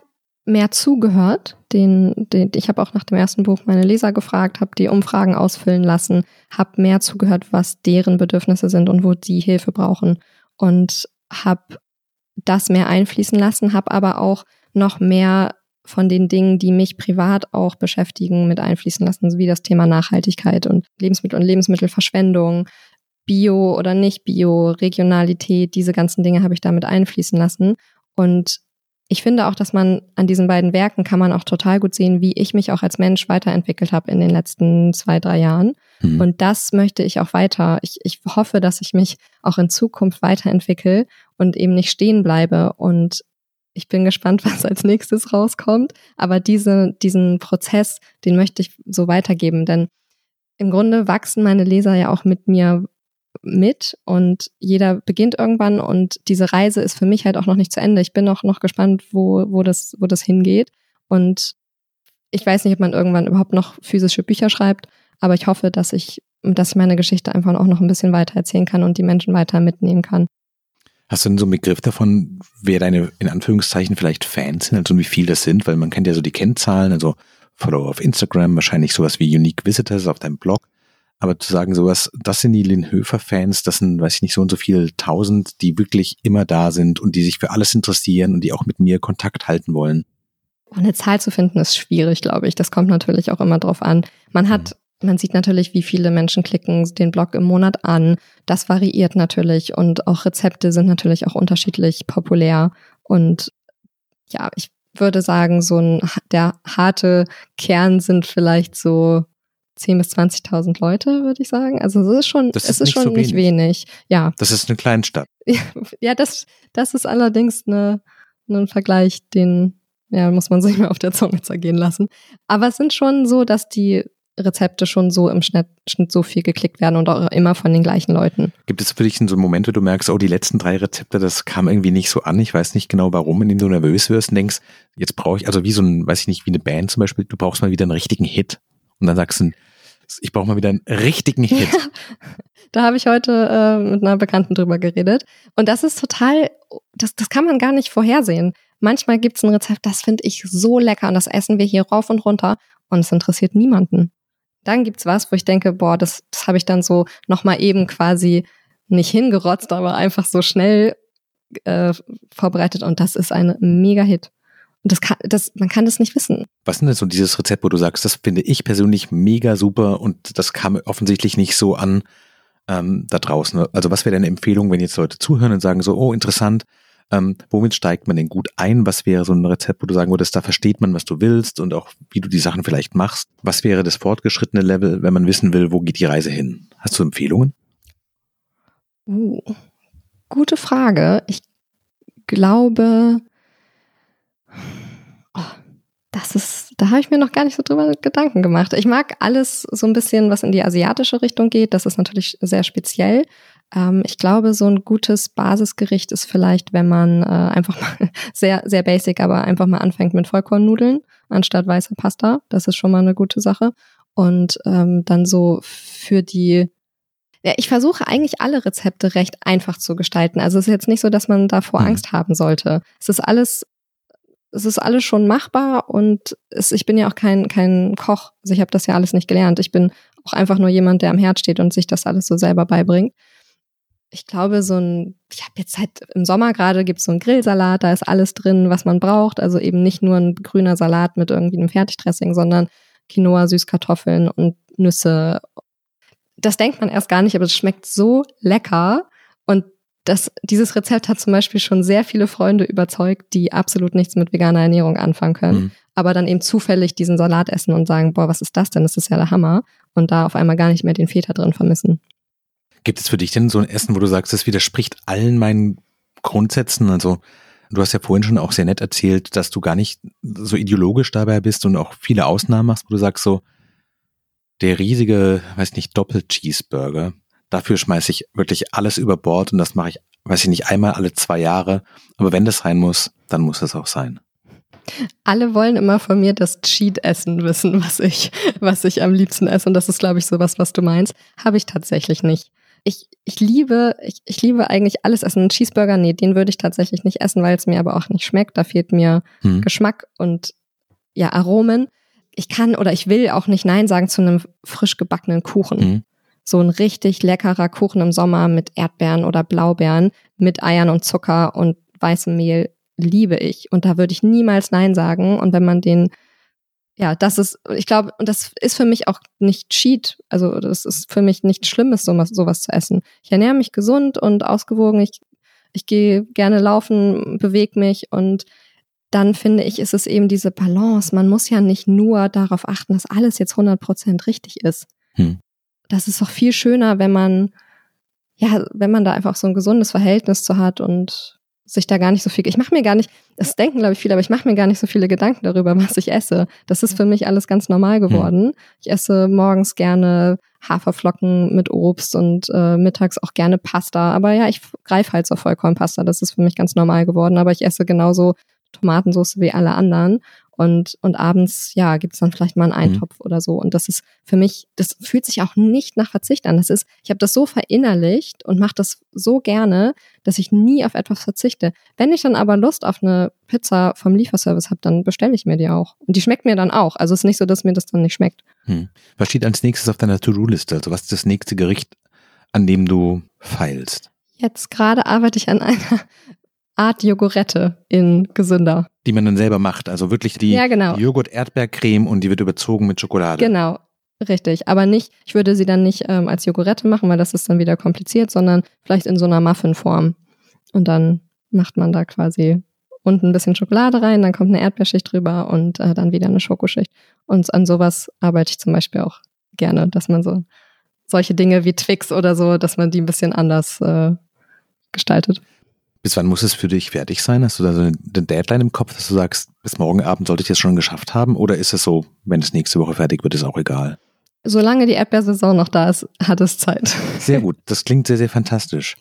mehr zugehört. Den, den, ich habe auch nach dem ersten Buch meine Leser gefragt, habe die Umfragen ausfüllen lassen, habe mehr zugehört, was deren Bedürfnisse sind und wo die Hilfe brauchen. Und habe das mehr einfließen lassen, habe aber auch noch mehr von den Dingen, die mich privat auch beschäftigen, mit einfließen lassen, wie das Thema Nachhaltigkeit und Lebensmittel und Lebensmittelverschwendung, Bio oder nicht Bio, Regionalität, diese ganzen Dinge habe ich damit einfließen lassen. Und ich finde auch, dass man an diesen beiden Werken kann man auch total gut sehen, wie ich mich auch als Mensch weiterentwickelt habe in den letzten zwei, drei Jahren. Mhm. Und das möchte ich auch weiter. Ich, ich hoffe, dass ich mich auch in Zukunft weiterentwickle und eben nicht stehen bleibe und ich bin gespannt, [laughs] was als nächstes rauskommt. Aber diese, diesen Prozess, den möchte ich so weitergeben, denn im Grunde wachsen meine Leser ja auch mit mir mit und jeder beginnt irgendwann und diese Reise ist für mich halt auch noch nicht zu Ende. Ich bin auch noch gespannt, wo, wo das, wo das hingeht. Und ich weiß nicht, ob man irgendwann überhaupt noch physische Bücher schreibt, aber ich hoffe, dass ich, dass ich meine Geschichte einfach auch noch ein bisschen weiter erzählen kann und die Menschen weiter mitnehmen kann. Hast du denn so einen Begriff davon, wer deine, in Anführungszeichen, vielleicht Fans sind, also wie viel das sind? Weil man kennt ja so die Kennzahlen, also Follower auf Instagram, wahrscheinlich sowas wie Unique Visitors auf deinem Blog. Aber zu sagen sowas, das sind die Lynn Höfer-Fans, das sind, weiß ich nicht, so und so viele tausend, die wirklich immer da sind und die sich für alles interessieren und die auch mit mir Kontakt halten wollen. Eine Zahl zu finden ist schwierig, glaube ich. Das kommt natürlich auch immer drauf an. Man hat mhm. Man sieht natürlich, wie viele Menschen klicken den Blog im Monat an. Das variiert natürlich und auch Rezepte sind natürlich auch unterschiedlich populär. Und ja, ich würde sagen, so ein, der harte Kern sind vielleicht so 10.000 bis 20.000 Leute, würde ich sagen. Also es ist schon, das es ist, ist schon so nicht wenig. Ja. Das ist eine Kleinstadt. [laughs] Ja, das, das ist allerdings eine, ein Vergleich, den ja, muss man sich mal auf der Zunge zergehen lassen. Aber es sind schon so, dass die Rezepte schon so im Schnitt, Schnitt so viel geklickt werden und auch immer von den gleichen Leuten. Gibt es für dich so Momente, wo du merkst, oh, die letzten drei Rezepte, das kam irgendwie nicht so an, ich weiß nicht genau warum, indem du nervös wirst und denkst, jetzt brauche ich, also wie so ein, weiß ich nicht, wie eine Band zum Beispiel, du brauchst mal wieder einen richtigen Hit. Und dann sagst du, ich brauche mal wieder einen richtigen Hit. [laughs] Da habe ich heute äh, mit einer Bekannten drüber geredet. Und das ist total, das, das kann man gar nicht vorhersehen. Manchmal gibt es ein Rezept, das finde ich so lecker und das essen wir hier rauf und runter und es interessiert niemanden. Dann gibt's was, wo ich denke, boah, das, das habe ich dann so nochmal eben quasi nicht hingerotzt, aber einfach so schnell äh, vorbereitet und das ist ein Mega-Hit. Und das kann, das, man kann das nicht wissen. Was ist denn so dieses Rezept, wo du sagst, das finde ich persönlich mega super und das kam offensichtlich nicht so an ähm, da draußen? Also was wäre deine Empfehlung, wenn jetzt Leute zuhören und sagen so, oh interessant, ähm, womit steigt man denn gut ein? Was wäre so ein Rezept, wo du sagen würdest, da versteht man, was du willst und auch wie du die Sachen vielleicht machst? Was wäre das fortgeschrittene Level, wenn man wissen will, wo geht die Reise hin? Hast du Empfehlungen? Uh, gute Frage. Ich glaube, das ist, da habe ich mir noch gar nicht so drüber Gedanken gemacht. Ich mag alles so ein bisschen, was in die asiatische Richtung geht. Das ist natürlich sehr speziell. Ähm, ich glaube, so ein gutes Basisgericht ist vielleicht, wenn man äh, einfach mal [laughs] sehr, sehr basic, aber einfach mal anfängt mit Vollkornnudeln anstatt weißer Pasta. Das ist schon mal eine gute Sache. Und ähm, dann so für die ja, ich versuche eigentlich alle Rezepte recht einfach zu gestalten. Also es ist jetzt nicht so, dass man davor mhm. Angst haben sollte. Es ist alles es ist alles schon machbar und es, ich bin ja auch kein, kein Koch. Also ich habe das ja alles nicht gelernt. Ich bin auch einfach nur jemand, der am Herd steht und sich das alles so selber beibringt. Ich glaube, so ein, ich habe jetzt halt im Sommer gerade gibt's so einen Grillsalat, da ist alles drin, was man braucht. Also eben nicht nur ein grüner Salat mit irgendwie einem Fertigdressing, sondern Quinoa, Süßkartoffeln und Nüsse. Das denkt man erst gar nicht, aber es schmeckt so lecker. Und das, dieses Rezept hat zum Beispiel schon sehr viele Freunde überzeugt, die absolut nichts mit veganer Ernährung anfangen können, mhm. aber dann eben zufällig diesen Salat essen und sagen, boah, was ist das denn? Das ist ja der Hammer. Und da auf einmal gar nicht mehr den Feta drin vermissen. Gibt es für dich denn so ein Essen, wo du sagst, das widerspricht allen meinen Grundsätzen? Also du hast ja vorhin schon auch sehr nett erzählt, dass du gar nicht so ideologisch dabei bist und auch viele Ausnahmen machst, wo du sagst so, der riesige, weiß nicht, Doppel-Cheeseburger, dafür schmeiße ich wirklich alles über Bord und das mache ich, weiß ich nicht, einmal alle zwei Jahre. Aber wenn das sein muss, dann muss es auch sein. Alle wollen immer von mir das Cheat-Essen wissen, was ich, was ich am liebsten esse. Und das ist, glaube ich, so was, was du meinst. Habe ich tatsächlich nicht. Ich, ich liebe, ich, ich liebe eigentlich alles essen. Ein Cheeseburger, nee, den würde ich tatsächlich nicht essen, weil es mir aber auch nicht schmeckt. Da fehlt mir hm. Geschmack und ja, Aromen. Ich kann oder ich will auch nicht Nein sagen zu einem frisch gebackenen Kuchen. Hm so ein richtig leckerer Kuchen im Sommer mit Erdbeeren oder Blaubeeren, mit Eiern und Zucker und weißem Mehl liebe ich. Und da würde ich niemals Nein sagen. Und wenn man den, ja, das ist, ich glaube, und das ist für mich auch nicht Cheat. Also das ist für mich nichts Schlimmes, sowas, sowas zu essen. Ich ernähre mich gesund und ausgewogen. Ich, ich gehe gerne laufen, bewege mich und dann finde ich, ist es eben diese Balance. Man muss ja nicht nur darauf achten, dass alles jetzt 100 Prozent richtig ist. Hm das ist doch viel schöner, wenn man, ja, wenn man da einfach so ein gesundes Verhältnis zu hat und sich da gar nicht so viel, ich mache mir gar nicht, das denken glaube ich viele, aber ich mache mir gar nicht so viele Gedanken darüber, [laughs] was ich esse. Das ist für mich alles ganz normal geworden. Ich esse morgens gerne Haferflocken mit Obst und äh, mittags auch gerne Pasta. Aber ja, ich greife halt zur Vollkornpasta. Das ist für mich ganz normal geworden. Aber ich esse genauso Tomatensauce wie alle anderen. Und, und abends, ja, gibt's dann vielleicht mal einen mhm. Eintopf mhm. oder so. Und das ist für mich, das fühlt sich auch nicht nach Verzicht an. Das ist, ich habe das so verinnerlicht und mache das so gerne, dass ich nie auf etwas verzichte. Wenn ich dann aber Lust auf eine Pizza vom Lieferservice habe, dann bestelle ich mir die auch. Und die schmeckt mir dann auch. Also es ist nicht so, dass mir das dann nicht schmeckt. Hm. Was steht als nächstes auf deiner To-Do-Liste? Also was ist das nächste Gericht, an dem du feilst? Jetzt gerade arbeite ich an einer Art Jogurette in gesünder. Die man dann selber macht, also wirklich die, ja, genau. die Joghurt-Erdbeercreme und die wird überzogen mit Schokolade. Genau, richtig. Aber nicht, ich würde sie dann nicht ähm, als Jogurette machen, weil das ist dann wieder kompliziert, sondern vielleicht in so einer Muffinform. Und dann macht man da quasi unten ein bisschen Schokolade rein, dann kommt eine Erdbeerschicht drüber und äh, dann wieder eine Schokoschicht. Und an sowas arbeite ich zum Beispiel auch gerne, dass man so solche Dinge wie Twix oder so, dass man die ein bisschen anders äh, gestaltet. Bis wann muss es für dich fertig sein? Hast du da so eine Deadline im Kopf, dass du sagst, bis morgen Abend sollte ich das schon geschafft haben? Oder ist es so, wenn es nächste Woche fertig wird, ist auch egal? Solange die Erdbeersaison noch da ist, hat es Zeit. Sehr gut. [laughs] Das klingt sehr, sehr fantastisch.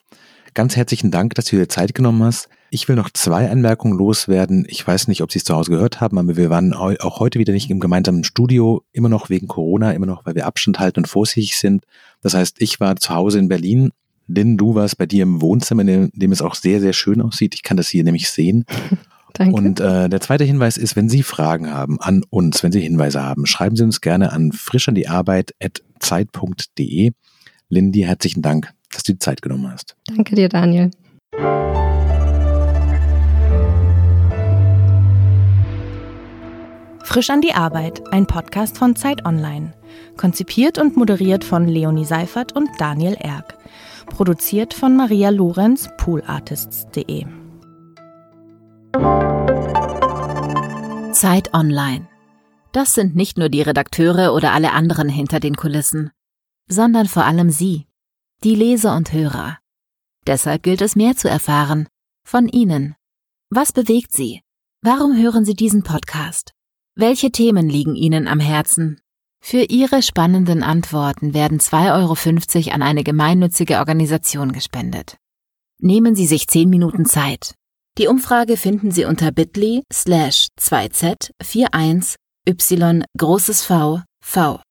Ganz herzlichen Dank, dass du dir Zeit genommen hast. Ich will noch zwei Anmerkungen loswerden. Ich weiß nicht, ob Sie es zu Hause gehört haben, aber wir waren auch heute wieder nicht im gemeinsamen Studio, immer noch wegen Corona, immer noch, weil wir Abstand halten und vorsichtig sind. Das heißt, ich war zu Hause in Berlin Lynn, du warst bei dir im Wohnzimmer, in dem es auch sehr, sehr schön aussieht. Ich kann das hier nämlich sehen. [laughs] Danke. Und äh, der zweite Hinweis ist, wenn Sie Fragen haben an uns, wenn Sie Hinweise haben, schreiben Sie uns gerne an frischandiearbeit.zeit.de. Lynn, dir herzlichen Dank, dass du die Zeit genommen hast. Danke dir, Daniel. Frisch an die Arbeit, ein Podcast von Zeit Online. Konzipiert und moderiert von Leonie Seifert und Daniel Erck. Produziert von Maria Lorenz, poolartists.de. Zeit Online. Das sind nicht nur die Redakteure oder alle anderen hinter den Kulissen, sondern vor allem Sie, die Leser und Hörer. Deshalb gilt es mehr zu erfahren von Ihnen. Was bewegt Sie? Warum hören Sie diesen Podcast? Welche Themen liegen Ihnen am Herzen für Ihre spannenden Antworten werden 2,50 Euro an eine gemeinnützige Organisation gespendet. Nehmen Sie sich 10 Minuten Zeit. Die Umfrage finden Sie unter bit.ly slash 2z41 y großes V V.